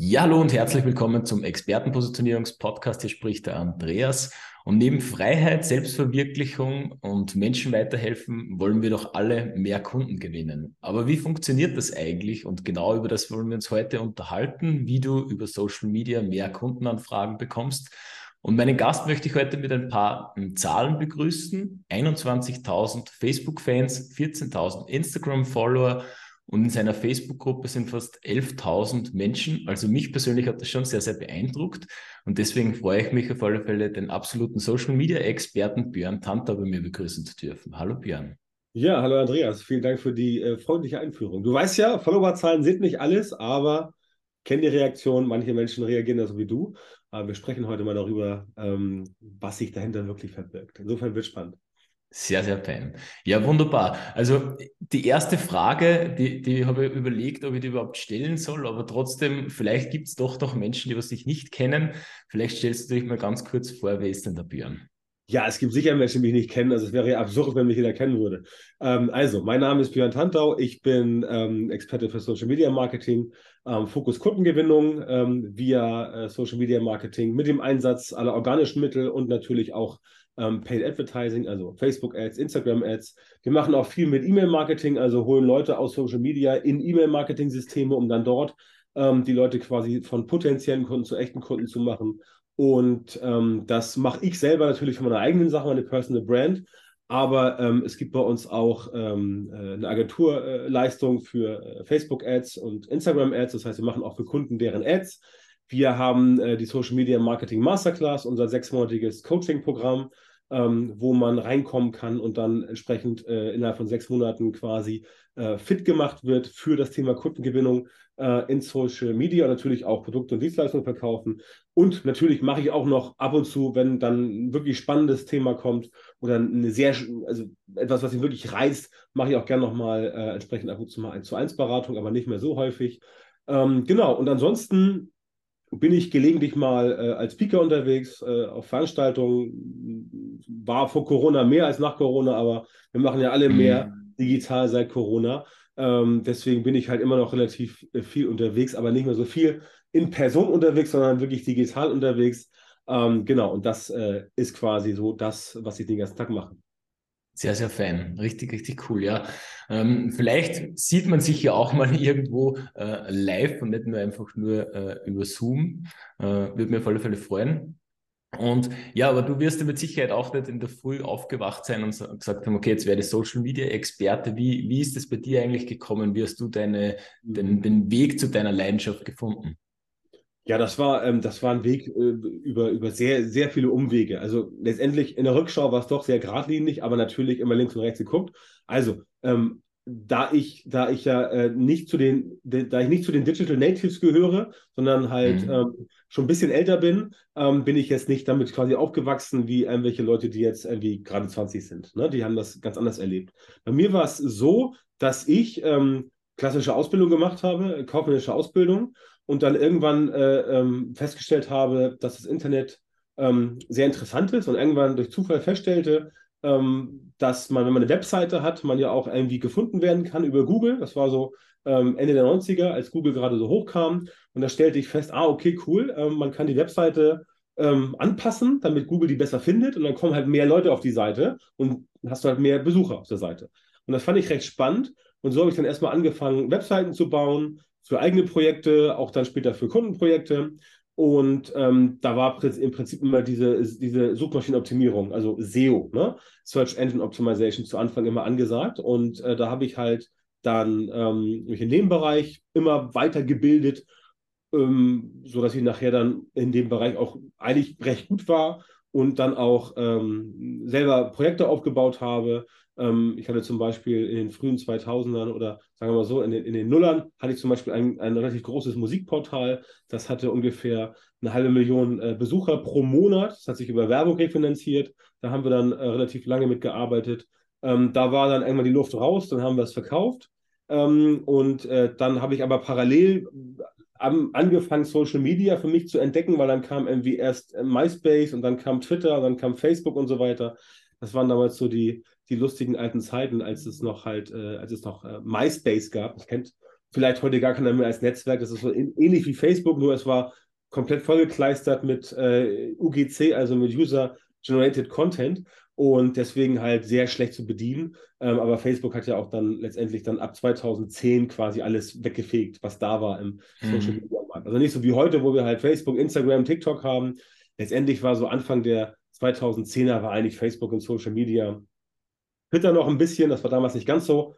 Ja, hallo und herzlich willkommen zum Expertenpositionierungspodcast. Hier spricht der Andreas. Und neben Freiheit, Selbstverwirklichung und Menschen weiterhelfen, wollen wir doch alle mehr Kunden gewinnen. Aber wie funktioniert das eigentlich? Und genau über das wollen wir uns heute unterhalten, wie du über Social Media mehr Kundenanfragen bekommst. Und meinen Gast möchte ich heute mit ein paar hm, Zahlen begrüßen. 21.000 Facebook-Fans, 14.000 Instagram-Follower und in seiner Facebook-Gruppe sind fast 11.000 Menschen. Also mich persönlich hat das schon sehr, sehr beeindruckt. Und deswegen freue ich mich auf alle Fälle, den absoluten Social-Media-Experten Björn Tanter bei mir begrüßen zu dürfen. Hallo Björn. Ja, hallo Andreas. Vielen Dank für die äh, freundliche Einführung. Du weißt ja, Followerzahlen sind nicht alles, aber kenne die Reaktion. Manche Menschen reagieren da so wie du. Aber wir sprechen heute mal darüber, ähm, was sich dahinter wirklich verbirgt. Insofern wird spannend. Sehr, sehr fein. Ja, wunderbar. Also die erste Frage, die, die habe ich überlegt, ob ich die überhaupt stellen soll, aber trotzdem, vielleicht gibt es doch noch Menschen, die was dich nicht kennen. Vielleicht stellst du dich mal ganz kurz vor, wer ist denn der Björn? Ja, es gibt sicher Menschen, die mich nicht kennen. Also es wäre ja absurd, wenn mich jeder kennen würde. Ähm, also, mein Name ist Björn Tantau. Ich bin ähm, Experte für Social Media Marketing, ähm, Fokus Kundengewinnung ähm, via äh, Social Media Marketing mit dem Einsatz aller organischen Mittel und natürlich auch ähm, Paid Advertising, also Facebook Ads, Instagram Ads. Wir machen auch viel mit E-Mail-Marketing, also holen Leute aus Social Media in E-Mail-Marketing-Systeme, um dann dort ähm, die Leute quasi von potenziellen Kunden zu echten Kunden zu machen. Und ähm, das mache ich selber natürlich für meine eigenen Sachen, meine Personal Brand. Aber ähm, es gibt bei uns auch ähm, äh, eine Agenturleistung für äh, Facebook Ads und Instagram Ads. Das heißt, wir machen auch für Kunden deren Ads. Wir haben äh, die Social Media Marketing Masterclass, unser sechsmonatiges Coaching-Programm, ähm, wo man reinkommen kann und dann entsprechend äh, innerhalb von sechs Monaten quasi äh, fit gemacht wird für das Thema Kundengewinnung äh, in Social Media, natürlich auch Produkte und Dienstleistungen verkaufen. Und natürlich mache ich auch noch ab und zu, wenn dann ein wirklich spannendes Thema kommt oder eine sehr, also etwas, was mich wirklich reizt, mache ich auch gerne nochmal äh, entsprechend ab und zu mal ein zu eins Beratung, aber nicht mehr so häufig. Ähm, genau, und ansonsten bin ich gelegentlich mal äh, als Speaker unterwegs äh, auf Veranstaltungen. War vor Corona mehr als nach Corona, aber wir machen ja alle mehr mhm. digital seit Corona. Ähm, deswegen bin ich halt immer noch relativ äh, viel unterwegs, aber nicht mehr so viel in Person unterwegs, sondern wirklich digital unterwegs. Ähm, genau, und das äh, ist quasi so das, was ich den ganzen Tag mache. Sehr, sehr fein. Richtig, richtig cool, ja. Ähm, vielleicht sieht man sich ja auch mal irgendwo äh, live und nicht nur einfach nur äh, über Zoom. Äh, Würde mir auf alle Fälle freuen. Und ja, aber du wirst ja mit Sicherheit auch nicht in der Früh aufgewacht sein und gesagt haben, okay, jetzt werde ich Social Media Experte. Wie, wie ist das bei dir eigentlich gekommen? Wie hast du deine, den, den Weg zu deiner Leidenschaft gefunden? Ja, das war, ähm, das war ein Weg äh, über, über sehr, sehr viele Umwege. Also letztendlich in der Rückschau war es doch sehr geradlinig, aber natürlich immer links und rechts geguckt. Also, ähm, da ich, da ich ja äh, nicht zu den, de, da ich nicht zu den Digital Natives gehöre, sondern halt mhm. ähm, schon ein bisschen älter bin, ähm, bin ich jetzt nicht damit quasi aufgewachsen wie irgendwelche Leute, die jetzt irgendwie gerade 20 sind. Ne? Die haben das ganz anders erlebt. Bei mir war es so, dass ich ähm, klassische Ausbildung gemacht habe, kaufmännische Ausbildung und dann irgendwann äh, ähm, festgestellt habe, dass das Internet ähm, sehr interessant ist und irgendwann durch Zufall feststellte, ähm, dass man, wenn man eine Webseite hat, man ja auch irgendwie gefunden werden kann über Google. Das war so ähm, Ende der 90er, als Google gerade so hochkam. Und da stellte ich fest, ah, okay, cool, ähm, man kann die Webseite ähm, anpassen, damit Google die besser findet. Und dann kommen halt mehr Leute auf die Seite und hast du halt mehr Besucher auf der Seite. Und das fand ich recht spannend. Und so habe ich dann erstmal angefangen, Webseiten zu bauen, für eigene Projekte, auch dann später für Kundenprojekte. Und ähm, da war im Prinzip immer diese, diese Suchmaschinenoptimierung, also SEO, ne? Search Engine Optimization, zu Anfang immer angesagt. Und äh, da habe ich halt dann ähm, mich in dem Bereich immer weitergebildet, ähm, sodass ich nachher dann in dem Bereich auch eigentlich recht gut war und dann auch ähm, selber Projekte aufgebaut habe, ähm, ich hatte zum Beispiel in den frühen 2000ern oder sagen wir mal so, in den, in den Nullern hatte ich zum Beispiel ein, ein relativ großes Musikportal. Das hatte ungefähr eine halbe Million äh, Besucher pro Monat. Das hat sich über Werbung refinanziert. Da haben wir dann äh, relativ lange mitgearbeitet. Ähm, da war dann irgendwann die Luft raus, dann haben wir es verkauft. Ähm, und äh, dann habe ich aber parallel am, angefangen, Social Media für mich zu entdecken, weil dann kam irgendwie erst äh, MySpace und dann kam Twitter, dann kam Facebook und so weiter. Das waren damals so die, die lustigen alten Zeiten, als es noch halt, äh, als es noch äh, MySpace gab. Das kennt vielleicht heute gar keiner mehr als Netzwerk. Das ist so ähnlich wie Facebook, nur es war komplett vollgekleistert mit äh, UGC, also mit User Generated Content und deswegen halt sehr schlecht zu bedienen. Ähm, aber Facebook hat ja auch dann letztendlich dann ab 2010 quasi alles weggefegt, was da war im mhm. Social Media Markt. Also nicht so wie heute, wo wir halt Facebook, Instagram, TikTok haben. Letztendlich war so Anfang der 2010er war eigentlich Facebook und Social Media. Twitter noch ein bisschen, das war damals nicht ganz so,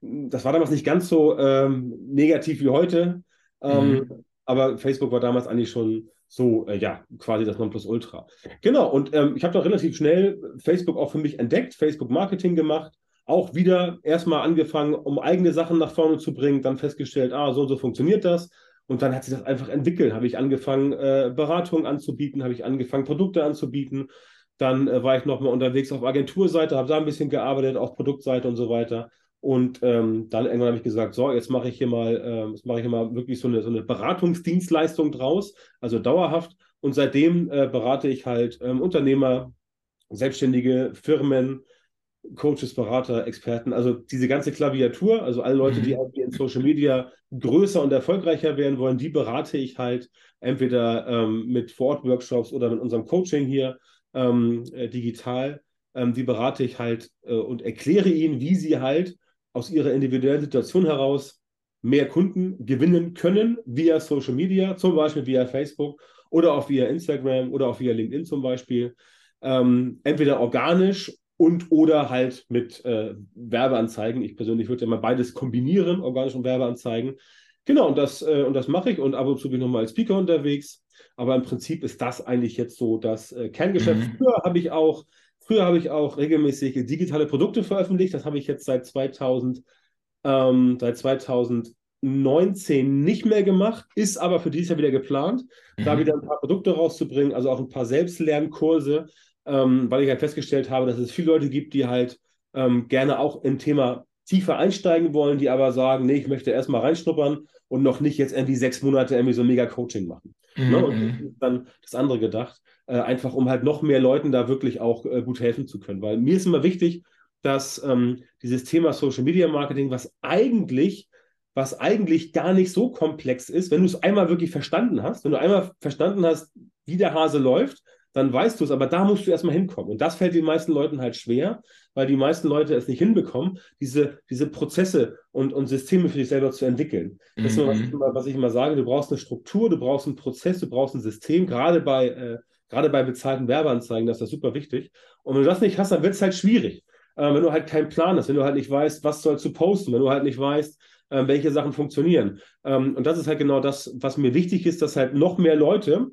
das war damals nicht ganz so ähm, negativ wie heute. Ähm, mhm. Aber Facebook war damals eigentlich schon so, äh, ja, quasi das Nonplusultra. Genau, und ähm, ich habe da relativ schnell Facebook auch für mich entdeckt, Facebook Marketing gemacht, auch wieder erstmal angefangen, um eigene Sachen nach vorne zu bringen, dann festgestellt, ah, so und so funktioniert das. Und dann hat sich das einfach entwickelt. Habe ich angefangen, äh, Beratungen anzubieten, habe ich angefangen, Produkte anzubieten. Dann äh, war ich nochmal unterwegs auf Agenturseite, habe da ein bisschen gearbeitet, auf Produktseite und so weiter. Und ähm, dann irgendwann habe ich gesagt, so, jetzt mache ich hier mal, äh, jetzt mache ich hier mal wirklich so eine, so eine Beratungsdienstleistung draus, also dauerhaft. Und seitdem äh, berate ich halt ähm, Unternehmer, Selbstständige, Firmen, Coaches, Berater, Experten, also diese ganze Klaviatur, also alle Leute, die mhm. in Social Media größer und erfolgreicher werden wollen, die berate ich halt entweder ähm, mit Vor-Ort-Workshops oder mit unserem Coaching hier ähm, äh, digital. Ähm, die berate ich halt äh, und erkläre ihnen, wie sie halt aus ihrer individuellen Situation heraus mehr Kunden gewinnen können via Social Media, zum Beispiel via Facebook oder auch via Instagram oder auch via LinkedIn zum Beispiel. Ähm, entweder organisch und oder halt mit äh, Werbeanzeigen. Ich persönlich würde ja mal beides kombinieren, organisch und Werbeanzeigen. Genau, und das, äh, und das mache ich und ab und zu bin ich nochmal als Speaker unterwegs. Aber im Prinzip ist das eigentlich jetzt so das äh, Kerngeschäft. Mhm. Früher habe ich auch Früher habe ich auch regelmäßig digitale Produkte veröffentlicht. Das habe ich jetzt seit 2000, ähm, seit 2019 nicht mehr gemacht, ist aber für dieses Jahr wieder geplant, mhm. da wieder ein paar Produkte rauszubringen, also auch ein paar Selbstlernkurse, ähm, weil ich halt festgestellt habe, dass es viele Leute gibt, die halt ähm, gerne auch im Thema tiefer einsteigen wollen, die aber sagen, nee, ich möchte erstmal reinschnuppern und noch nicht jetzt irgendwie sechs Monate irgendwie so mega Coaching machen. Mhm. Ne? Und mhm. dann das andere gedacht äh, einfach um halt noch mehr Leuten da wirklich auch äh, gut helfen zu können. Weil mir ist immer wichtig, dass ähm, dieses Thema Social Media Marketing, was eigentlich, was eigentlich gar nicht so komplex ist, wenn du es einmal wirklich verstanden hast, wenn du einmal verstanden hast, wie der Hase läuft, dann weißt du es, aber da musst du erstmal hinkommen. Und das fällt den meisten Leuten halt schwer, weil die meisten Leute es nicht hinbekommen, diese, diese Prozesse und, und Systeme für sich selber zu entwickeln. Das ist mhm. was, ich immer, was ich immer sage, du brauchst eine Struktur, du brauchst einen Prozess, du brauchst ein System, gerade bei äh, Gerade bei bezahlten Werbeanzeigen, das ist das super wichtig. Und wenn du das nicht hast, dann wird es halt schwierig. Äh, wenn du halt keinen Plan hast, wenn du halt nicht weißt, was sollst du posten, wenn du halt nicht weißt, äh, welche Sachen funktionieren. Ähm, und das ist halt genau das, was mir wichtig ist, dass halt noch mehr Leute,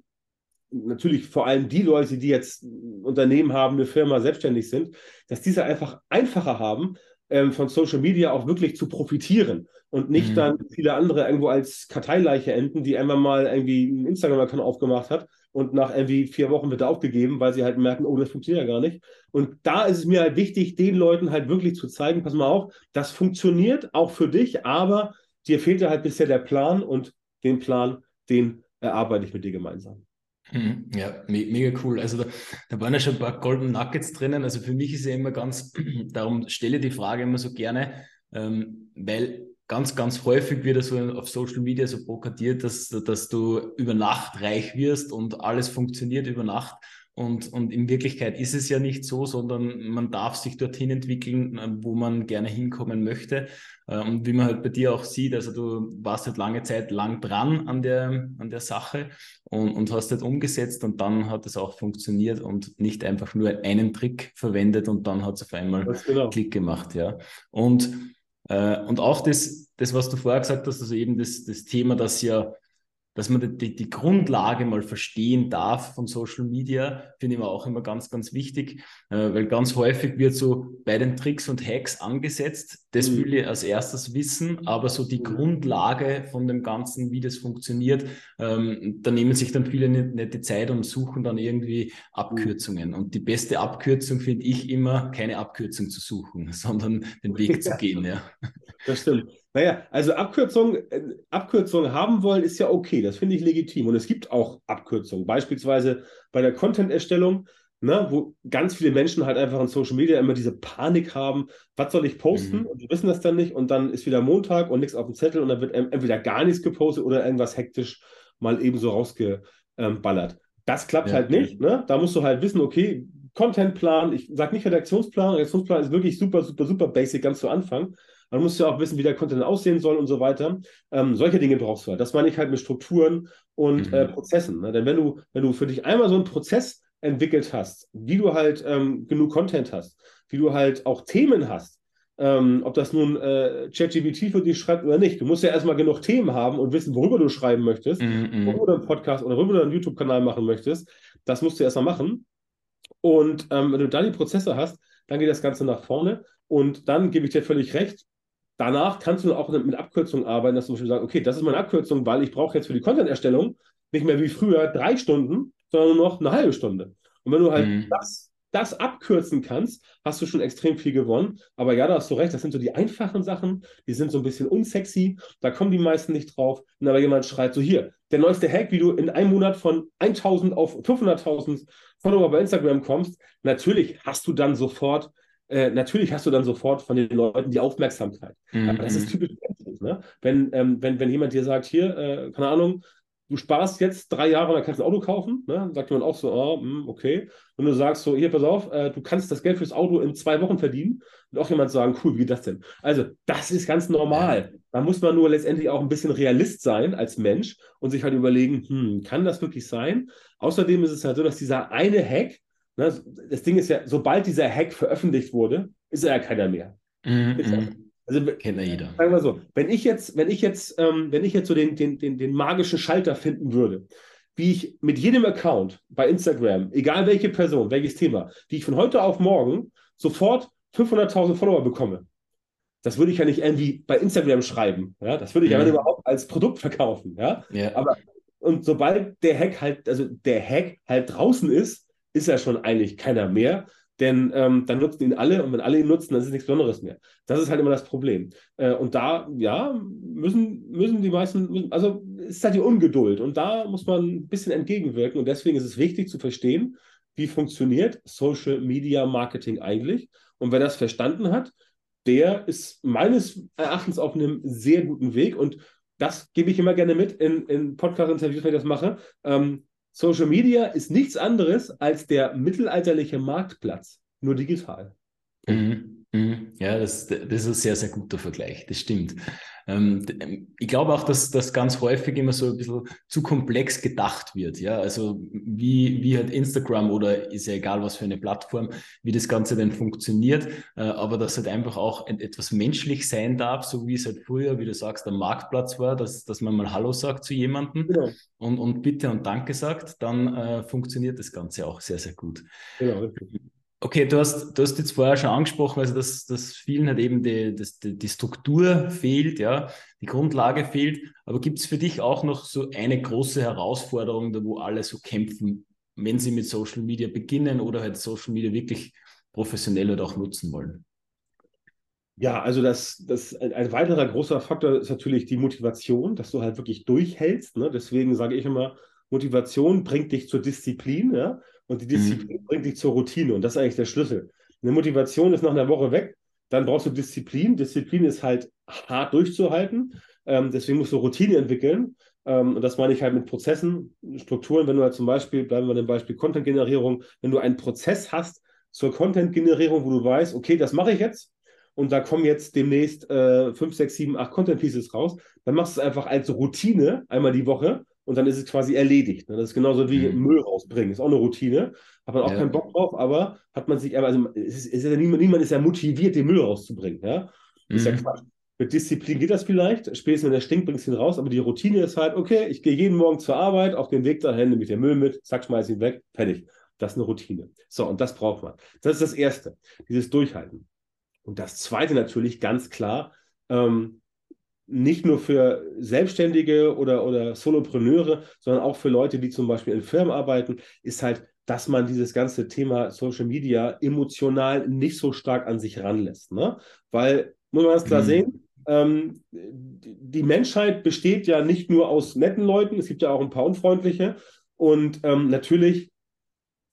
natürlich vor allem die Leute, die jetzt Unternehmen haben, eine Firma selbstständig sind, dass diese einfach einfacher haben, ähm, von Social Media auch wirklich zu profitieren und nicht mhm. dann viele andere irgendwo als Karteileiche enden, die einmal mal irgendwie einen Instagram-Account aufgemacht hat und nach irgendwie vier Wochen wird er aufgegeben, weil sie halt merken, oh, das funktioniert ja gar nicht. Und da ist es mir halt wichtig, den Leuten halt wirklich zu zeigen, pass mal auf, das funktioniert auch für dich, aber dir fehlt ja halt bisher der Plan und den Plan, den erarbeite ich mit dir gemeinsam. Mhm. Ja, me mega cool. Also da, da, waren ja schon ein paar Golden Nuggets drinnen. Also für mich ist ja immer ganz, darum stelle ich die Frage immer so gerne, ähm, weil ganz, ganz häufig wird so auf Social Media so prokatiert, dass, dass du über Nacht reich wirst und alles funktioniert über Nacht. Und, und in Wirklichkeit ist es ja nicht so, sondern man darf sich dorthin entwickeln, äh, wo man gerne hinkommen möchte. Äh, und wie man halt bei dir auch sieht, also du warst halt lange Zeit lang dran an der, an der Sache und, und hast das umgesetzt und dann hat es auch funktioniert und nicht einfach nur einen Trick verwendet und dann hat es auf einmal genau. Klick gemacht, ja. Und äh, und auch das, das, was du vorher gesagt hast, also eben das, das Thema, dass ja dass man die, die Grundlage mal verstehen darf von Social Media, finde ich auch immer ganz, ganz wichtig, äh, weil ganz häufig wird so bei den Tricks und Hacks angesetzt, das mhm. will ich als erstes wissen, aber so die mhm. Grundlage von dem Ganzen, wie das funktioniert, ähm, da nehmen sich dann viele nicht, nicht, die Zeit und suchen dann irgendwie Abkürzungen. Und die beste Abkürzung finde ich immer, keine Abkürzung zu suchen, sondern den Weg zu gehen. Ja. Das stimmt. Naja, also Abkürzungen äh, Abkürzung haben wollen ist ja okay, das finde ich legitim. Und es gibt auch Abkürzungen, beispielsweise bei der Content-Erstellung. ne, wo ganz viele Menschen halt einfach in Social Media immer diese Panik haben, was soll ich posten? Mhm. Und die wissen das dann nicht und dann ist wieder Montag und nichts auf dem Zettel und dann wird entweder gar nichts gepostet oder irgendwas hektisch mal eben so rausgeballert. Das klappt ja, halt nicht. Ne? Da musst du halt wissen, okay, Contentplan, ich sage nicht Redaktionsplan, Redaktionsplan ist wirklich super, super, super basic ganz zu Anfang. Man muss ja auch wissen, wie der Content aussehen soll und so weiter. Ähm, solche Dinge brauchst du halt. Das meine ich halt mit Strukturen und mhm. äh, Prozessen. Ne? Denn wenn du, wenn du für dich einmal so einen Prozess entwickelt hast, wie du halt ähm, genug Content hast, wie du halt auch Themen hast, ähm, ob das nun äh, ChatGPT für dich schreibt oder nicht. Du musst ja erstmal genug Themen haben und wissen, worüber du schreiben möchtest, mm worüber du einen Podcast oder worüber du einen YouTube-Kanal machen möchtest. Das musst du erstmal machen. Und ähm, wenn du dann die Prozesse hast, dann geht das Ganze nach vorne. Und dann gebe ich dir völlig recht. Danach kannst du auch mit Abkürzungen arbeiten, dass du zum Beispiel sagst, okay, das ist meine Abkürzung, weil ich brauche jetzt für die Content-Erstellung nicht mehr wie früher drei Stunden, sondern nur noch eine halbe Stunde. Und wenn du halt mhm. das, das abkürzen kannst, hast du schon extrem viel gewonnen. Aber ja, da hast du recht, das sind so die einfachen Sachen, die sind so ein bisschen unsexy, da kommen die meisten nicht drauf. Und aber jemand schreit so, hier, der neueste Hack, wie du in einem Monat von 1000 auf 500.000 Follower bei Instagram kommst, natürlich hast du dann sofort äh, natürlich hast du dann sofort von den Leuten die Aufmerksamkeit. Mhm. Aber das ist typisch menschlich. Ne? Wenn, ähm, wenn, wenn jemand dir sagt, hier, äh, keine Ahnung, du sparst jetzt drei Jahre und dann kannst du ein Auto kaufen. Ne? Dann sagt jemand auch so, oh, mh, okay. Und du sagst so, hier, pass auf, äh, du kannst das Geld fürs Auto in zwei Wochen verdienen. Und auch jemand sagen, cool, wie geht das denn? Also, das ist ganz normal. Da muss man nur letztendlich auch ein bisschen Realist sein als Mensch und sich halt überlegen, hm, kann das wirklich sein? Außerdem ist es halt so, dass dieser eine Hack, ne, das Ding ist ja, sobald dieser Hack veröffentlicht wurde, ist er ja keiner mehr. Mhm. Also kennt ja jeder. Sagen wir so, wenn ich jetzt, wenn ich jetzt, ähm, wenn ich jetzt so den, den, den, den magischen Schalter finden würde, wie ich mit jedem Account bei Instagram, egal welche Person, welches Thema, wie ich von heute auf morgen sofort 500.000 Follower bekomme. Das würde ich ja nicht irgendwie bei Instagram schreiben. Ja? Das würde ich mhm. ja überhaupt als Produkt verkaufen. Ja? ja. Aber und sobald der Hack halt, also der Hack halt draußen ist, ist ja schon eigentlich keiner mehr. Denn ähm, dann nutzen ihn alle und wenn alle ihn nutzen, dann ist es nichts Besonderes mehr. Das ist halt immer das Problem. Äh, und da, ja, müssen, müssen die meisten, müssen, also ist halt die Ungeduld und da muss man ein bisschen entgegenwirken und deswegen ist es wichtig zu verstehen, wie funktioniert Social Media Marketing eigentlich. Und wer das verstanden hat, der ist meines Erachtens auf einem sehr guten Weg und das gebe ich immer gerne mit in, in Podcast-Interviews, wenn ich das mache. Ähm, Social Media ist nichts anderes als der mittelalterliche Marktplatz, nur digital. Mhm. Mhm. Ja, das, das ist ein sehr, sehr guter Vergleich, das stimmt. Ähm, ich glaube auch, dass das ganz häufig immer so ein bisschen zu komplex gedacht wird. Ja, also wie, wie halt Instagram oder ist ja egal, was für eine Plattform, wie das Ganze denn funktioniert, äh, aber dass halt einfach auch etwas menschlich sein darf, so wie es halt früher, wie du sagst, der Marktplatz war, dass, dass man mal Hallo sagt zu jemandem genau. und, und Bitte und Danke sagt, dann äh, funktioniert das Ganze auch sehr, sehr gut. Genau. Okay, du hast, du hast jetzt vorher schon angesprochen, also dass, dass vielen halt eben die, das, die, Struktur fehlt, ja, die Grundlage fehlt. Aber gibt es für dich auch noch so eine große Herausforderung, da wo alle so kämpfen, wenn sie mit Social Media beginnen oder halt Social Media wirklich professionell oder auch nutzen wollen? Ja, also das, das ein weiterer großer Faktor ist natürlich die Motivation, dass du halt wirklich durchhältst. Ne? Deswegen sage ich immer, Motivation bringt dich zur Disziplin. Ja? Und die Disziplin mhm. bringt dich zur Routine. Und das ist eigentlich der Schlüssel. Eine Motivation ist nach einer Woche weg. Dann brauchst du Disziplin. Disziplin ist halt hart durchzuhalten. Ähm, deswegen musst du Routine entwickeln. Ähm, und das meine ich halt mit Prozessen, Strukturen. Wenn du halt zum Beispiel, bleiben wir dem Beispiel Content-Generierung, wenn du einen Prozess hast zur Content-Generierung, wo du weißt, okay, das mache ich jetzt, und da kommen jetzt demnächst äh, 5, 6, 7, 8 Content Pieces raus, dann machst du es einfach als Routine einmal die Woche und dann ist es quasi erledigt. Ne? Das ist genauso wie mhm. Müll rausbringen. Ist auch eine Routine. Hat man auch ja. keinen Bock drauf, aber hat man sich, also es ist, es ist ja niemand, niemand, ist ja motiviert, den Müll rauszubringen. Ja? Ist mhm. ja Quatsch. Mit Disziplin geht das vielleicht. Spätestens wenn der stinkt, bringst du ihn raus. Aber die Routine ist halt, okay, ich gehe jeden Morgen zur Arbeit, auf den Weg dahin, nehme ich den Müll mit, zack, schmeiß ihn weg, fertig. Das ist eine Routine. So, und das braucht man. Das ist das Erste, dieses Durchhalten. Und das Zweite natürlich ganz klar, ähm, nicht nur für Selbstständige oder, oder Solopreneure, sondern auch für Leute, die zum Beispiel in Firmen arbeiten, ist halt, dass man dieses ganze Thema Social Media emotional nicht so stark an sich ranlässt. Ne? Weil, muss man ganz klar mhm. sehen, ähm, die Menschheit besteht ja nicht nur aus netten Leuten, es gibt ja auch ein paar unfreundliche. Und ähm, natürlich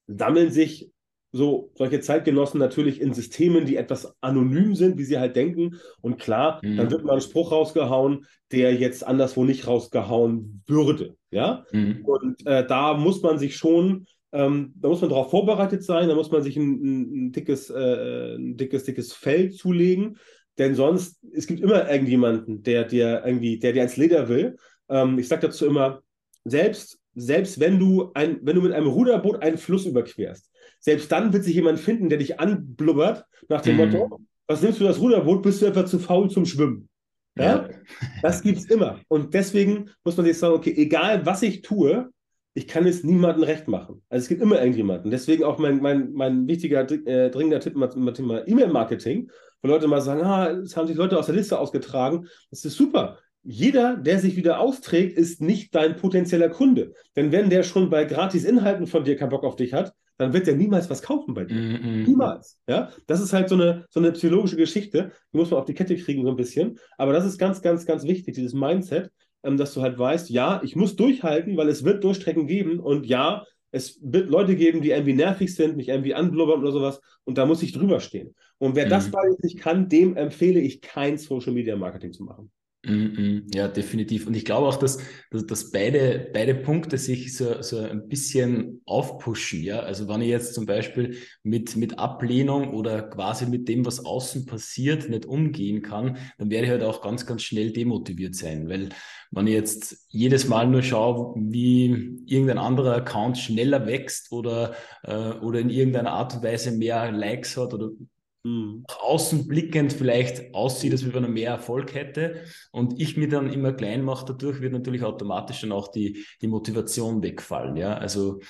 sammeln sich so solche Zeitgenossen natürlich in Systemen, die etwas anonym sind, wie sie halt denken. Und klar, mhm. dann wird mal ein Spruch rausgehauen, der jetzt anderswo nicht rausgehauen würde. Ja. Mhm. Und äh, da muss man sich schon, ähm, da muss man darauf vorbereitet sein, da muss man sich ein, ein, dickes, äh, ein dickes, dickes Feld zulegen. Denn sonst, es gibt immer irgendjemanden, der dir irgendwie, der dir ans Leder will. Ähm, ich sage dazu immer, selbst, selbst wenn du ein, wenn du mit einem Ruderboot einen Fluss überquerst, selbst dann wird sich jemand finden, der dich anblubbert nach dem mhm. Motto, was nimmst du das Ruderboot, bist du etwa zu faul zum Schwimmen. Ja? ja. Das gibt es immer. Und deswegen muss man sich sagen, okay, egal was ich tue, ich kann es niemandem recht machen. Also es gibt immer irgendjemanden. Deswegen auch mein, mein, mein wichtiger, äh, dringender Tipp mit Thema E-Mail-Marketing, wo Leute mal sagen, ah, es haben sich Leute aus der Liste ausgetragen. Das ist super jeder, der sich wieder austrägt, ist nicht dein potenzieller Kunde. Denn wenn der schon bei Gratis-Inhalten von dir keinen Bock auf dich hat, dann wird der niemals was kaufen bei dir. Mm -mm. Niemals. Ja? Das ist halt so eine, so eine psychologische Geschichte, die muss man auf die Kette kriegen, so ein bisschen. Aber das ist ganz, ganz, ganz wichtig, dieses Mindset, ähm, dass du halt weißt, ja, ich muss durchhalten, weil es wird Durchstrecken geben und ja, es wird Leute geben, die irgendwie nervig sind, mich irgendwie anblubbern oder sowas und da muss ich drüber stehen. Und wer mm. das beides nicht kann, dem empfehle ich kein Social Media Marketing zu machen. Ja, definitiv. Und ich glaube auch, dass, dass, dass, beide, beide Punkte sich so, so ein bisschen aufpushen. Ja, also wenn ich jetzt zum Beispiel mit, mit Ablehnung oder quasi mit dem, was außen passiert, nicht umgehen kann, dann werde ich halt auch ganz, ganz schnell demotiviert sein. Weil wenn ich jetzt jedes Mal nur schaue, wie irgendein anderer Account schneller wächst oder, äh, oder in irgendeiner Art und Weise mehr Likes hat oder mhm. außen blickend vielleicht aussieht, als wenn er mehr Erfolg hätte und ich mir dann immer klein mache dadurch, wird natürlich automatisch dann auch die, die Motivation wegfallen. Ja, also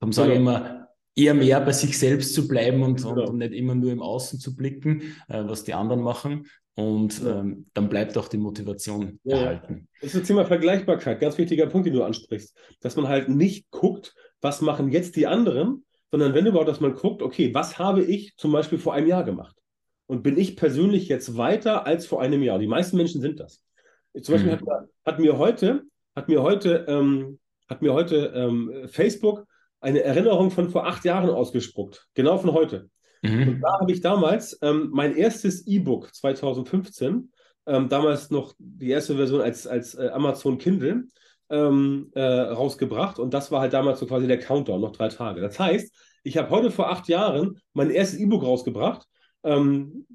darum sage ich immer, eher mehr bei sich selbst zu bleiben und, und, und nicht immer nur im Außen zu blicken, äh, was die anderen machen. Und ja. ähm, dann bleibt auch die Motivation ja, erhalten. Das ist das Thema Vergleichbarkeit, ganz wichtiger Punkt, den du ansprichst. Dass man halt nicht guckt, was machen jetzt die anderen, sondern wenn überhaupt, dass man guckt, okay, was habe ich zum Beispiel vor einem Jahr gemacht? Und bin ich persönlich jetzt weiter als vor einem Jahr? Die meisten Menschen sind das. Zum Beispiel mhm. hat, hat, mir heute, hat mir heute, ähm, hat mir heute ähm, Facebook eine Erinnerung von vor acht Jahren ausgespuckt, genau von heute. Mhm. Und da habe ich damals ähm, mein erstes E-Book 2015, ähm, damals noch die erste Version als, als äh, Amazon Kindle, ähm, äh, rausgebracht und das war halt damals so quasi der Countdown, noch drei Tage. Das heißt, ich habe heute vor acht Jahren mein erstes E-Book rausgebracht, ähm,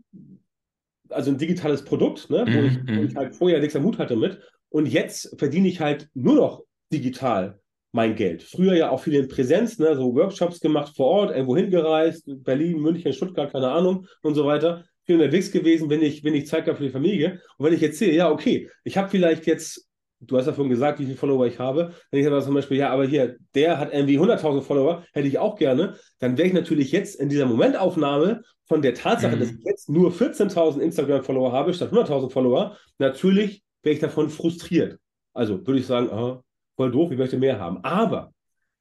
also ein digitales Produkt, ne, wo, ich, wo, mhm. ich, halt vorher nichts am Mut hatte mit und jetzt verdiene ich halt nur noch digital mein Geld. Früher ja auch viel in Präsenz, ne, so Workshops gemacht vor Ort, irgendwo hingereist, Berlin, München, Stuttgart, keine Ahnung und so weiter. Viel unterwegs gewesen, wenn ich, wenn ich Zeit habe für die Familie. Und wenn ich jetzt sehe, ja, okay, ich habe vielleicht jetzt du hast ja vorhin gesagt, wie viele Follower ich habe. Wenn ich aber zum Beispiel, ja, aber hier, der hat irgendwie 100.000 Follower, hätte ich auch gerne, dann wäre ich natürlich jetzt in dieser Momentaufnahme von der Tatsache, mhm. dass ich jetzt nur 14.000 Instagram-Follower habe statt 100.000 Follower, natürlich wäre ich davon frustriert. Also würde ich sagen, aha, voll doof, ich möchte mehr haben. Aber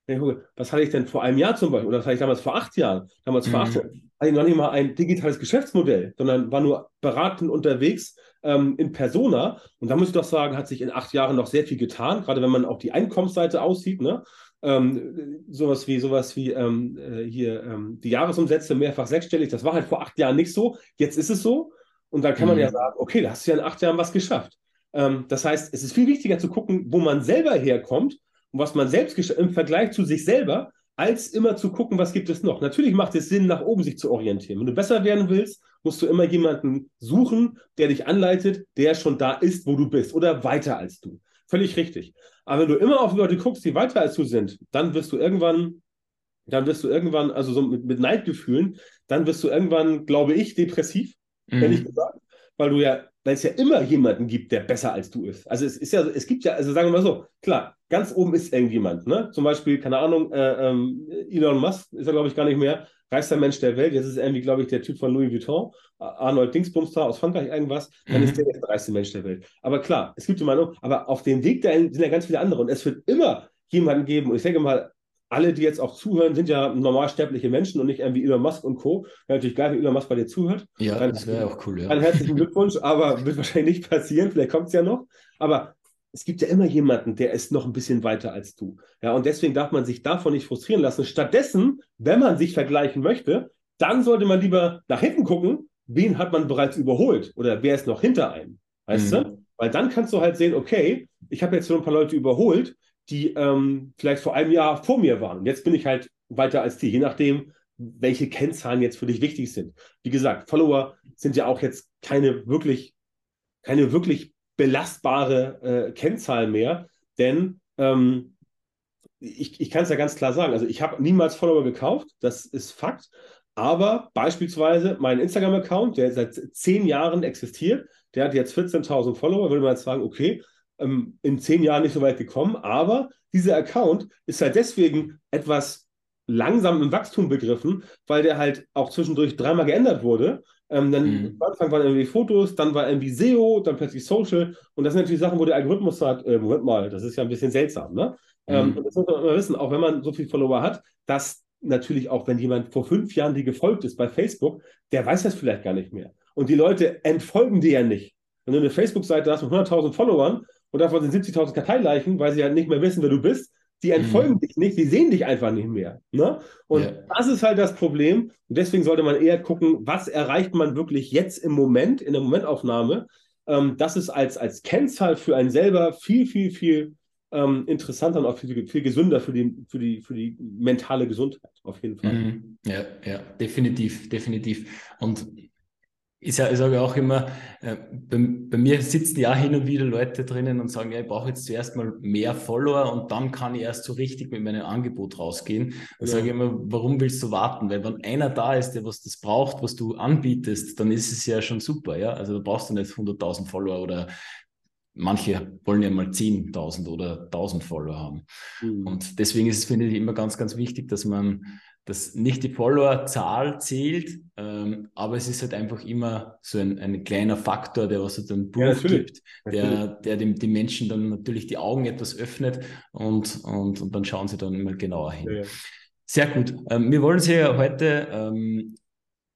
wenn ich gucke, was hatte ich denn vor einem Jahr zum Beispiel, oder was hatte ich damals vor acht Jahren? Damals mhm. vor acht Jahren hatte ich noch nicht mal ein digitales Geschäftsmodell, sondern war nur beratend unterwegs ähm, in Persona. Und da muss ich doch sagen, hat sich in acht Jahren noch sehr viel getan, gerade wenn man auch die Einkommensseite aussieht. Ne? Ähm, sowas wie, sowas wie ähm, äh, hier ähm, die Jahresumsätze mehrfach sechsstellig, das war halt vor acht Jahren nicht so. Jetzt ist es so. Und dann kann man ja mhm. sagen, okay, da hast du ja in acht Jahren was geschafft. Ähm, das heißt, es ist viel wichtiger zu gucken, wo man selber herkommt und was man selbst im Vergleich zu sich selber, als immer zu gucken, was gibt es noch. Natürlich macht es Sinn, nach oben sich zu orientieren. Wenn du besser werden willst, musst du immer jemanden suchen, der dich anleitet, der schon da ist, wo du bist oder weiter als du. Völlig richtig. Aber wenn du immer auf Leute guckst, die weiter als du sind, dann wirst du irgendwann, dann wirst du irgendwann, also so mit, mit Neidgefühlen, dann wirst du irgendwann, glaube ich, depressiv, mhm. ehrlich gesagt, weil du ja weil es ja immer jemanden gibt, der besser als du ist. Also es ist ja, es gibt ja, also sagen wir mal so, klar, ganz oben ist irgendjemand, ne? Zum Beispiel, keine Ahnung, äh, ähm, Elon Musk ist er, glaube ich, gar nicht mehr reichster Mensch der Welt. Jetzt ist irgendwie, glaube ich, der Typ von Louis Vuitton, Arnold Dingsbumstar aus Frankreich irgendwas, dann mhm. ist der der reichste Mensch der Welt. Aber klar, es gibt die Meinung, aber auf dem Weg dahin sind ja ganz viele andere und es wird immer jemanden geben, und ich denke mal, alle, die jetzt auch zuhören, sind ja normalsterbliche Menschen und nicht irgendwie Elon Musk und Co. Wäre natürlich geil, wenn Elon Musk bei dir zuhört. Ja, dann, das wäre auch cool, ja. Dann herzlichen Glückwunsch, aber wird wahrscheinlich nicht passieren, vielleicht kommt es ja noch. Aber es gibt ja immer jemanden, der ist noch ein bisschen weiter als du. Ja, und deswegen darf man sich davon nicht frustrieren lassen. Stattdessen, wenn man sich vergleichen möchte, dann sollte man lieber nach hinten gucken, wen hat man bereits überholt oder wer ist noch hinter einem. Weißt mhm. du? Weil dann kannst du halt sehen, okay, ich habe jetzt so ein paar Leute überholt, die ähm, vielleicht vor einem Jahr vor mir waren. Und jetzt bin ich halt weiter als die, je nachdem, welche Kennzahlen jetzt für dich wichtig sind. Wie gesagt, Follower sind ja auch jetzt keine wirklich, keine wirklich belastbare äh, Kennzahl mehr, denn ähm, ich, ich kann es ja ganz klar sagen, also ich habe niemals Follower gekauft, das ist Fakt, aber beispielsweise mein Instagram-Account, der seit zehn Jahren existiert, der hat jetzt 14.000 Follower, würde man jetzt sagen, okay, ähm, in zehn Jahren nicht so weit gekommen, aber dieser Account ist halt deswegen etwas langsam im Wachstum begriffen, weil der halt auch zwischendurch dreimal geändert wurde. Ähm, dann mhm. am Anfang waren irgendwie Fotos, dann war irgendwie SEO, dann plötzlich Social. Und das sind natürlich Sachen, wo der Algorithmus sagt, äh, Moment mal, das ist ja ein bisschen seltsam. Ne? Ähm, mhm. Ähm, und das muss man immer wissen, auch wenn man so viel Follower hat, dass natürlich auch, wenn jemand vor fünf Jahren dir gefolgt ist bei Facebook, der weiß das vielleicht gar nicht mehr. Und die Leute entfolgen dir ja nicht. Wenn du eine Facebook-Seite hast mit 100.000 Followern und davon sind 70.000 Karteileichen, weil sie ja nicht mehr wissen, wer du bist, die entfolgen mhm. dich nicht, die sehen dich einfach nicht mehr. Ne? Und ja. das ist halt das Problem. Und deswegen sollte man eher gucken, was erreicht man wirklich jetzt im Moment, in der Momentaufnahme. Ähm, das ist als, als Kennzahl für einen selber viel, viel, viel ähm, interessanter und auch viel, viel gesünder für die, für, die, für die mentale Gesundheit, auf jeden Fall. Mhm. Ja, ja, definitiv, definitiv. Und ich sage, ich sage auch immer, äh, bei, bei, mir sitzen ja hin und wieder Leute drinnen und sagen, ja, ich brauche jetzt zuerst mal mehr Follower und dann kann ich erst so richtig mit meinem Angebot rausgehen. Dann ja. sage ich immer, warum willst du warten? Weil wenn einer da ist, der was das braucht, was du anbietest, dann ist es ja schon super, ja. Also da brauchst du nicht 100.000 Follower oder manche wollen ja mal 10.000 oder 1.000 Follower haben. Mhm. Und deswegen ist es, finde ich, immer ganz, ganz wichtig, dass man dass nicht die Followerzahl zählt, ähm, aber es ist halt einfach immer so ein, ein kleiner Faktor, der was halt einen Proof ja, gibt, der, der dem, die Menschen dann natürlich die Augen etwas öffnet und, und, und dann schauen sie dann mal genauer hin. Ja, ja. Sehr gut. Ähm, wir wollen Sie ja heute ähm,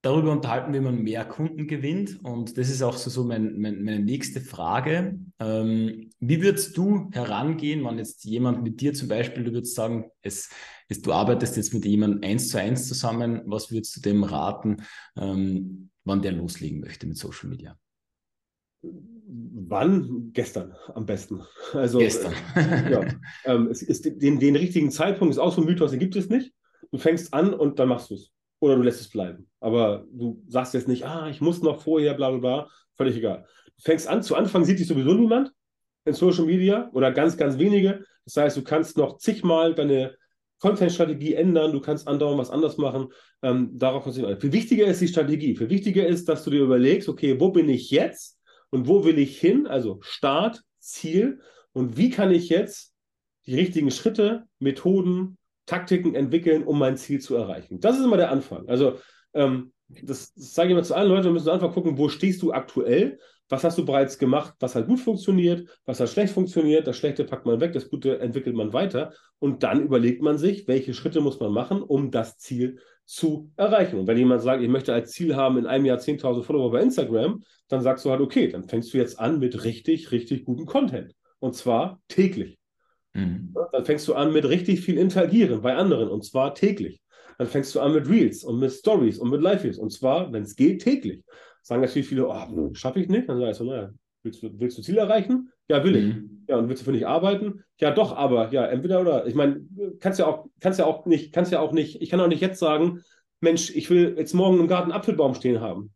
darüber unterhalten, wie man mehr Kunden gewinnt. Und das ist auch so, so mein, mein, meine nächste Frage. Ähm, wie würdest du herangehen, wenn jetzt jemand mit dir zum Beispiel, du würdest sagen, es, es, du arbeitest jetzt mit jemandem eins zu eins zusammen, was würdest du dem raten, ähm, wann der loslegen möchte mit Social Media? Wann? Gestern am besten. Also, Gestern. Äh, ja, ähm, es ist den, den richtigen Zeitpunkt ist auch so ein Mythos, den gibt es nicht. Du fängst an und dann machst du es oder du lässt es bleiben. Aber du sagst jetzt nicht, ah, ich muss noch vorher, bla bla bla, völlig egal. Du fängst an, zu Anfang sieht dich sowieso niemand in Social Media oder ganz, ganz wenige. Das heißt, du kannst noch zigmal deine Content-Strategie ändern, du kannst andauernd was anders machen. Ähm, darauf konzentrieren. Viel wichtiger ist die Strategie. Viel wichtiger ist, dass du dir überlegst, okay, wo bin ich jetzt und wo will ich hin? Also Start, Ziel und wie kann ich jetzt die richtigen Schritte, Methoden, Taktiken entwickeln, um mein Ziel zu erreichen. Das ist immer der Anfang. Also ähm, das, das sage ich immer zu allen Leuten, wir müssen einfach gucken, wo stehst du aktuell, was hast du bereits gemacht, was hat gut funktioniert, was hat schlecht funktioniert, das Schlechte packt man weg, das Gute entwickelt man weiter und dann überlegt man sich, welche Schritte muss man machen, um das Ziel zu erreichen. Und wenn jemand sagt, ich möchte als Ziel haben, in einem Jahr 10.000 Follower bei Instagram, dann sagst du halt, okay, dann fängst du jetzt an mit richtig, richtig gutem Content. Und zwar täglich. Mhm. Dann fängst du an mit richtig viel Interagieren bei anderen und zwar täglich. Dann fängst du an mit Reels und mit Stories und mit Live-Reels und zwar, wenn es geht, täglich. Sagen natürlich viele, oh, schaffe ich nicht. Dann sagst du, naja, willst du, willst du Ziel erreichen? Ja, will ich. Mhm. Ja, und willst du für mich arbeiten? Ja, doch, aber ja, entweder oder. Ich meine, kannst ja auch, kannst ja auch nicht, kannst ja auch nicht, ich kann auch nicht jetzt sagen, Mensch, ich will jetzt morgen im Garten einen Apfelbaum stehen haben.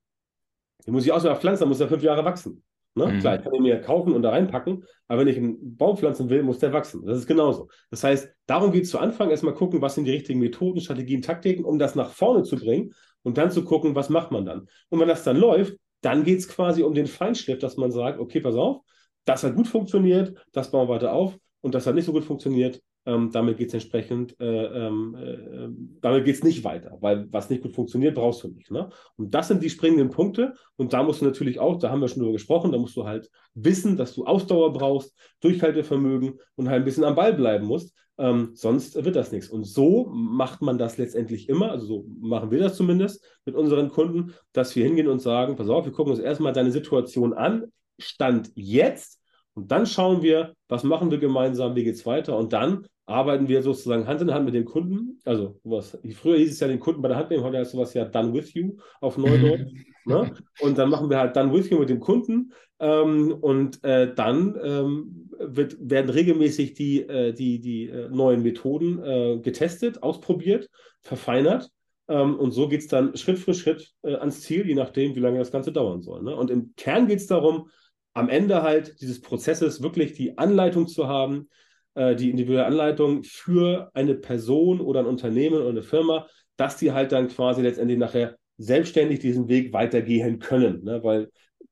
Den muss ich auch so pflanzen, dann muss er fünf Jahre wachsen. Ne? Mhm. Klar, ich kann ihn mir kaufen und da reinpacken, aber wenn ich einen Baum pflanzen will, muss der wachsen. Das ist genauso. Das heißt, darum geht es zu Anfang erstmal gucken, was sind die richtigen Methoden, Strategien, Taktiken, um das nach vorne zu bringen und dann zu gucken, was macht man dann. Und wenn das dann läuft, dann geht es quasi um den Feinschliff, dass man sagt, okay, pass auf, das hat gut funktioniert, das bauen wir weiter auf und das hat nicht so gut funktioniert, ähm, damit geht es entsprechend, äh, ähm, äh, damit geht es nicht weiter, weil was nicht gut funktioniert, brauchst du nicht. Ne? Und das sind die springenden Punkte. Und da musst du natürlich auch, da haben wir schon drüber gesprochen, da musst du halt wissen, dass du Ausdauer brauchst, Durchhaltevermögen und halt ein bisschen am Ball bleiben musst. Ähm, sonst wird das nichts. Und so macht man das letztendlich immer, also so machen wir das zumindest mit unseren Kunden, dass wir hingehen und sagen, pass auf, wir gucken uns erstmal deine Situation an, Stand jetzt Und dann schauen wir, was machen wir gemeinsam, wie geht es weiter. Und dann arbeiten wir sozusagen Hand in Hand mit dem Kunden. Also was, früher hieß es ja den Kunden bei der Hand nehmen, heute heißt sowas ja Done with you auf Neudeutsch. ne? Und dann machen wir halt Done with you mit dem Kunden. Ähm, und äh, dann ähm, wird, werden regelmäßig die, äh, die, die äh, neuen Methoden äh, getestet, ausprobiert, verfeinert. Ähm, und so geht es dann Schritt für Schritt äh, ans Ziel, je nachdem, wie lange das Ganze dauern soll. Ne? Und im Kern geht es darum, am Ende halt dieses Prozesses wirklich die Anleitung zu haben, äh, die individuelle Anleitung für eine Person oder ein Unternehmen oder eine Firma, dass die halt dann quasi letztendlich nachher selbstständig diesen Weg weitergehen können. Ne? Weil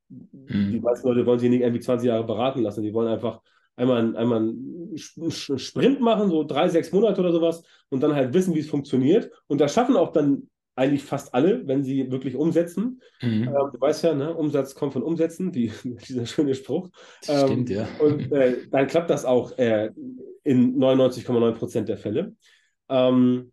mhm. die meisten Leute wollen sich nicht irgendwie 20 Jahre beraten lassen, die wollen einfach einmal, einmal einen Sprint machen, so drei, sechs Monate oder sowas, und dann halt wissen, wie es funktioniert. Und das schaffen auch dann eigentlich fast alle, wenn sie wirklich umsetzen. Mhm. Ähm, du weißt ja, ne, Umsatz kommt von Umsetzen, die, dieser schöne Spruch. Ähm, stimmt, ja. Und äh, dann klappt das auch äh, in 99,9 Prozent der Fälle. Ähm,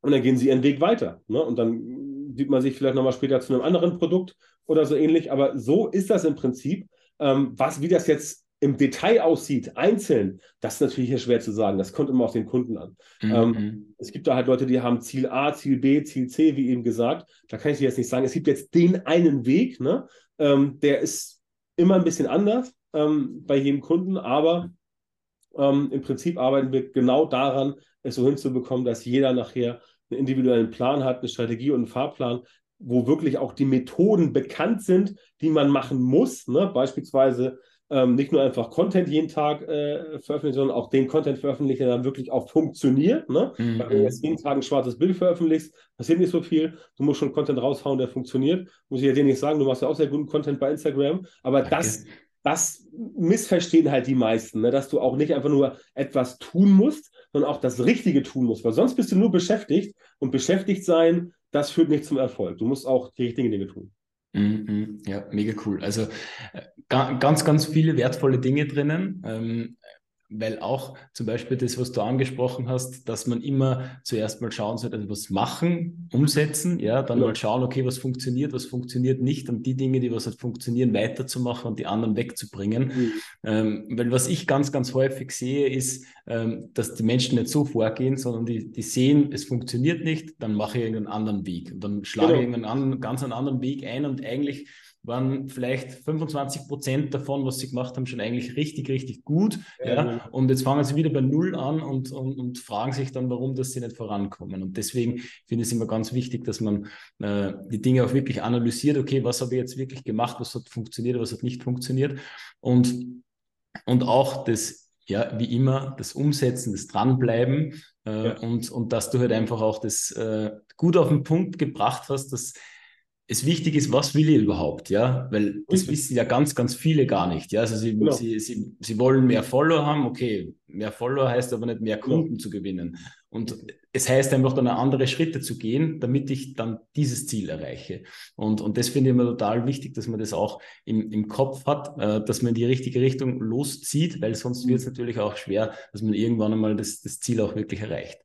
und dann gehen sie ihren Weg weiter. Ne? Und dann sieht man sich vielleicht nochmal später zu einem anderen Produkt oder so ähnlich. Aber so ist das im Prinzip. Ähm, was, wie das jetzt im Detail aussieht, einzeln, das ist natürlich hier schwer zu sagen. Das kommt immer auf den Kunden an. Mhm. Ähm, es gibt da halt Leute, die haben Ziel A, Ziel B, Ziel C, wie eben gesagt. Da kann ich dir jetzt nicht sagen. Es gibt jetzt den einen Weg, ne? Ähm, der ist immer ein bisschen anders ähm, bei jedem Kunden, aber ähm, im Prinzip arbeiten wir genau daran, es so hinzubekommen, dass jeder nachher einen individuellen Plan hat, eine Strategie und einen Fahrplan, wo wirklich auch die Methoden bekannt sind, die man machen muss. Ne? Beispielsweise ähm, nicht nur einfach Content jeden Tag äh, veröffentlichen, sondern auch den Content veröffentlichen, der dann wirklich auch funktioniert. Ne? Mhm. Weil wenn du jetzt jeden Tag ein schwarzes Bild veröffentlichst, passiert nicht so viel. Du musst schon Content raushauen, der funktioniert. Muss ich ja dir nicht sagen, du machst ja auch sehr guten Content bei Instagram. Aber Danke. das, das missverstehen halt die meisten, ne? dass du auch nicht einfach nur etwas tun musst, sondern auch das Richtige tun musst. Weil sonst bist du nur beschäftigt und beschäftigt sein, das führt nicht zum Erfolg. Du musst auch die richtigen Dinge tun. Mhm, ja, mega cool. Also äh, ganz, ganz viele wertvolle Dinge drinnen. Weil auch zum Beispiel das, was du angesprochen hast, dass man immer zuerst mal schauen sollte, also was machen, umsetzen, ja, dann ja. mal schauen, okay, was funktioniert, was funktioniert nicht und die Dinge, die was halt funktionieren, weiterzumachen und die anderen wegzubringen. Mhm. Ähm, weil was ich ganz, ganz häufig sehe, ist, ähm, dass die Menschen nicht so vorgehen, sondern die, die sehen, es funktioniert nicht, dann mache ich irgendeinen anderen Weg und dann schlage genau. ich irgendeinen ganz einen anderen Weg ein und eigentlich waren vielleicht 25 Prozent davon, was sie gemacht haben, schon eigentlich richtig, richtig gut. Ja, ja. Genau. Und jetzt fangen sie wieder bei Null an und, und, und fragen sich dann, warum dass sie nicht vorankommen. Und deswegen finde ich es immer ganz wichtig, dass man äh, die Dinge auch wirklich analysiert. Okay, was habe ich jetzt wirklich gemacht? Was hat funktioniert? Was hat nicht funktioniert? Und, und auch das, ja, wie immer, das Umsetzen, das Dranbleiben äh, ja. und, und dass du halt einfach auch das äh, gut auf den Punkt gebracht hast, dass es wichtig ist, was will ich überhaupt, ja, weil das okay. wissen ja ganz, ganz viele gar nicht, ja, also sie, genau. sie, sie, sie wollen mehr Follower haben, okay, mehr Follower heißt aber nicht mehr Kunden ja. zu gewinnen und es heißt einfach dann andere Schritte zu gehen, damit ich dann dieses Ziel erreiche und, und das finde ich immer total wichtig, dass man das auch im, im Kopf hat, äh, dass man in die richtige Richtung loszieht, weil sonst wird es mhm. natürlich auch schwer, dass man irgendwann einmal das, das Ziel auch wirklich erreicht.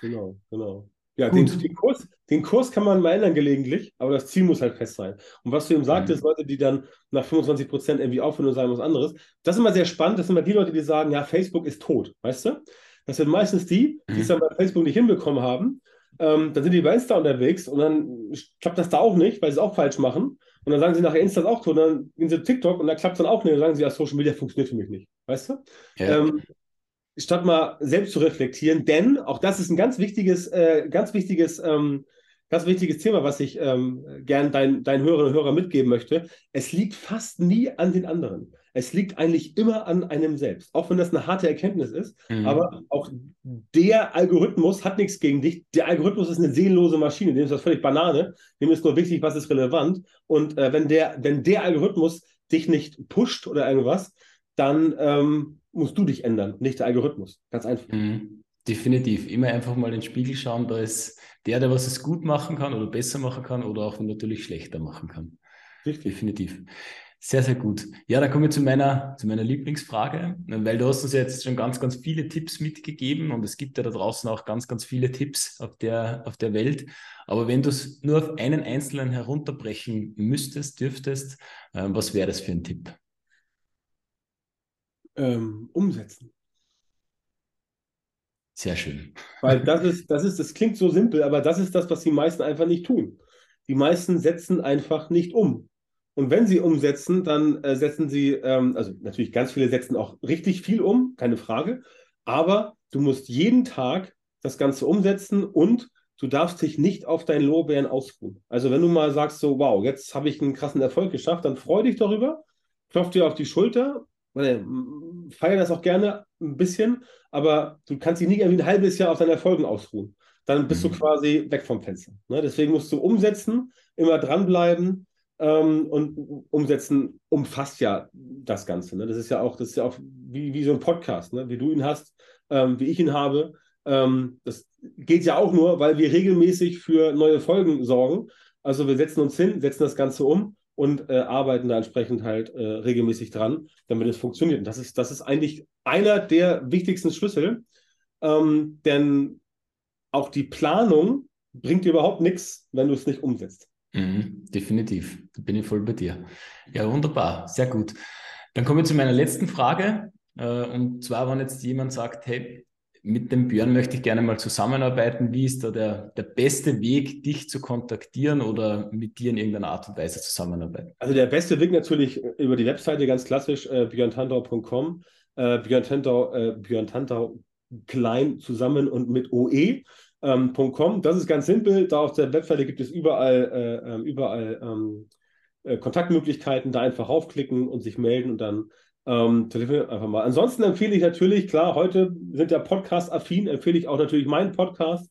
Genau, genau. Ja, den, den, Kurs, den Kurs kann man mal ändern gelegentlich, aber das Ziel muss halt fest sein. Und was du eben sagtest, mhm. Leute, die dann nach 25 Prozent irgendwie aufhören und sagen was anderes, das ist immer sehr spannend. Das sind immer die Leute, die sagen, ja, Facebook ist tot, weißt du? Das sind meistens die, die es mhm. dann bei Facebook nicht hinbekommen haben. Ähm, dann sind die bei Insta unterwegs und dann klappt das da auch nicht, weil sie es auch falsch machen. Und dann sagen sie nachher, Insta ist auch tot. Und dann gehen sie TikTok und dann klappt es dann auch nicht. Und dann sagen sie, ja, Social Media funktioniert für mich nicht. Weißt du? Ja. Ähm, statt mal selbst zu reflektieren, denn auch das ist ein ganz wichtiges, äh, ganz wichtiges, ähm, ganz wichtiges Thema, was ich ähm, gern deinen dein Hörerinnen und Hörern mitgeben möchte. Es liegt fast nie an den anderen. Es liegt eigentlich immer an einem selbst, auch wenn das eine harte Erkenntnis ist. Mhm. Aber auch der Algorithmus hat nichts gegen dich. Der Algorithmus ist eine seelenlose Maschine, dem ist das völlig Banane. Dem ist nur wichtig, was ist relevant. Und äh, wenn, der, wenn der Algorithmus dich nicht pusht oder irgendwas, dann ähm, musst du dich ändern, nicht der Algorithmus. Ganz einfach. Mhm. Definitiv. Immer einfach mal in den Spiegel schauen. Da ist der, der was es gut machen kann oder besser machen kann oder auch natürlich schlechter machen kann. Richtig. Definitiv. Sehr, sehr gut. Ja, dann kommen wir zu meiner, zu meiner Lieblingsfrage, weil du hast uns jetzt schon ganz, ganz viele Tipps mitgegeben und es gibt ja da draußen auch ganz, ganz viele Tipps auf der, auf der Welt. Aber wenn du es nur auf einen einzelnen herunterbrechen müsstest, dürftest, äh, was wäre das für ein Tipp? Ähm, umsetzen. Sehr schön. Weil das ist, das ist, das klingt so simpel, aber das ist das, was die meisten einfach nicht tun. Die meisten setzen einfach nicht um. Und wenn sie umsetzen, dann äh, setzen sie, ähm, also natürlich ganz viele setzen auch richtig viel um, keine Frage. Aber du musst jeden Tag das Ganze umsetzen und du darfst dich nicht auf deinen Lorbeeren ausruhen. Also wenn du mal sagst so, wow, jetzt habe ich einen krassen Erfolg geschafft, dann freu dich darüber, klopf dir auf die Schulter, feier das auch gerne ein bisschen, aber du kannst dich nicht irgendwie ein halbes Jahr auf deinen Erfolgen ausruhen. Dann bist mhm. du quasi weg vom Fenster. Ne? Deswegen musst du umsetzen, immer dranbleiben ähm, und umsetzen umfasst ja das Ganze. Ne? Das ist ja auch, das ist ja auch wie, wie so ein Podcast, ne? wie du ihn hast, ähm, wie ich ihn habe. Ähm, das geht ja auch nur, weil wir regelmäßig für neue Folgen sorgen. Also wir setzen uns hin, setzen das Ganze um und äh, arbeiten da entsprechend halt äh, regelmäßig dran, damit es funktioniert. Und das ist, das ist eigentlich einer der wichtigsten Schlüssel, ähm, denn auch die Planung bringt dir überhaupt nichts, wenn du es nicht umsetzt. Mhm, definitiv, da bin ich voll bei dir. Ja, wunderbar, sehr gut. Dann kommen wir zu meiner letzten Frage. Äh, und zwar, wenn jetzt jemand sagt, hey, mit dem Björn möchte ich gerne mal zusammenarbeiten. Wie ist da der, der beste Weg, dich zu kontaktieren oder mit dir in irgendeiner Art und Weise zusammenarbeiten? Also der beste Weg natürlich über die Webseite, ganz klassisch, äh, björntantau.com. Äh, Björn Tantau, äh, Björn Tantau klein zusammen und mit OE. Ähm, .com. Das ist ganz simpel. Da auf der Webseite gibt es überall, äh, ähm, überall ähm, äh, Kontaktmöglichkeiten. Da einfach raufklicken und sich melden und dann ähm, telefonieren einfach mal. Ansonsten empfehle ich natürlich, klar, heute sind ja Podcast-affin, empfehle ich auch natürlich meinen Podcast,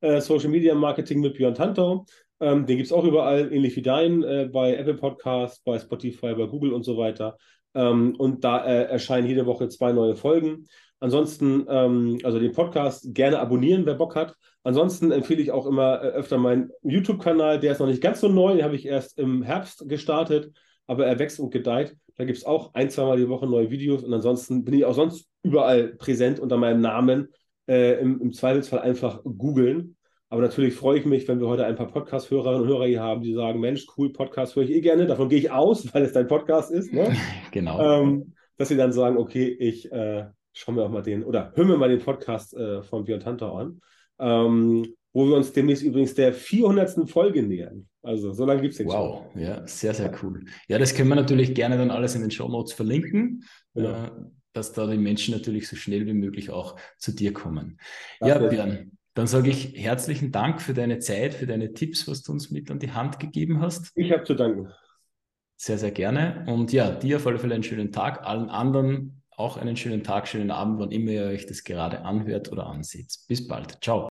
äh, Social Media Marketing mit Björn Tantau. Ähm, den gibt es auch überall, ähnlich wie deinen, äh, bei Apple Podcasts, bei Spotify, bei Google und so weiter. Ähm, und da äh, erscheinen jede Woche zwei neue Folgen. Ansonsten, ähm, also den Podcast gerne abonnieren, wer Bock hat. Ansonsten empfehle ich auch immer äh, öfter meinen YouTube-Kanal, der ist noch nicht ganz so neu, den habe ich erst im Herbst gestartet, aber er wächst und gedeiht. Da gibt es auch ein, zweimal die Woche neue Videos und ansonsten bin ich auch sonst überall präsent unter meinem Namen. Äh, im, im, Zweifelsfall einfach googeln. Aber natürlich freue ich mich, wenn wir heute ein paar Podcast-Hörerinnen und Hörer hier haben, die sagen: Mensch, cool, Podcast höre ich eh gerne. Davon gehe ich aus, weil es dein Podcast ist. Ne? Genau. Ähm, dass sie dann sagen: Okay, ich äh, schaue mir auch mal den oder höre mir mal den Podcast äh, von Björn Tantau an ähm, wo wir uns demnächst übrigens der 400. Folge nähern. Also so lange gibt es den Wow, schon. ja, sehr, sehr cool. Ja, das können wir natürlich gerne dann alles in den Show Notes verlinken, genau. äh, dass da die Menschen natürlich so schnell wie möglich auch zu dir kommen. Das ja, Björn, dann sage ich herzlichen Dank für deine Zeit, für deine Tipps, was du uns mit an die Hand gegeben hast. Ich habe zu danken. Sehr, sehr gerne. Und ja, dir auf alle Fälle einen schönen Tag. Allen anderen auch einen schönen Tag, schönen Abend, wann immer ihr euch das gerade anhört oder ansieht. Bis bald. Ciao.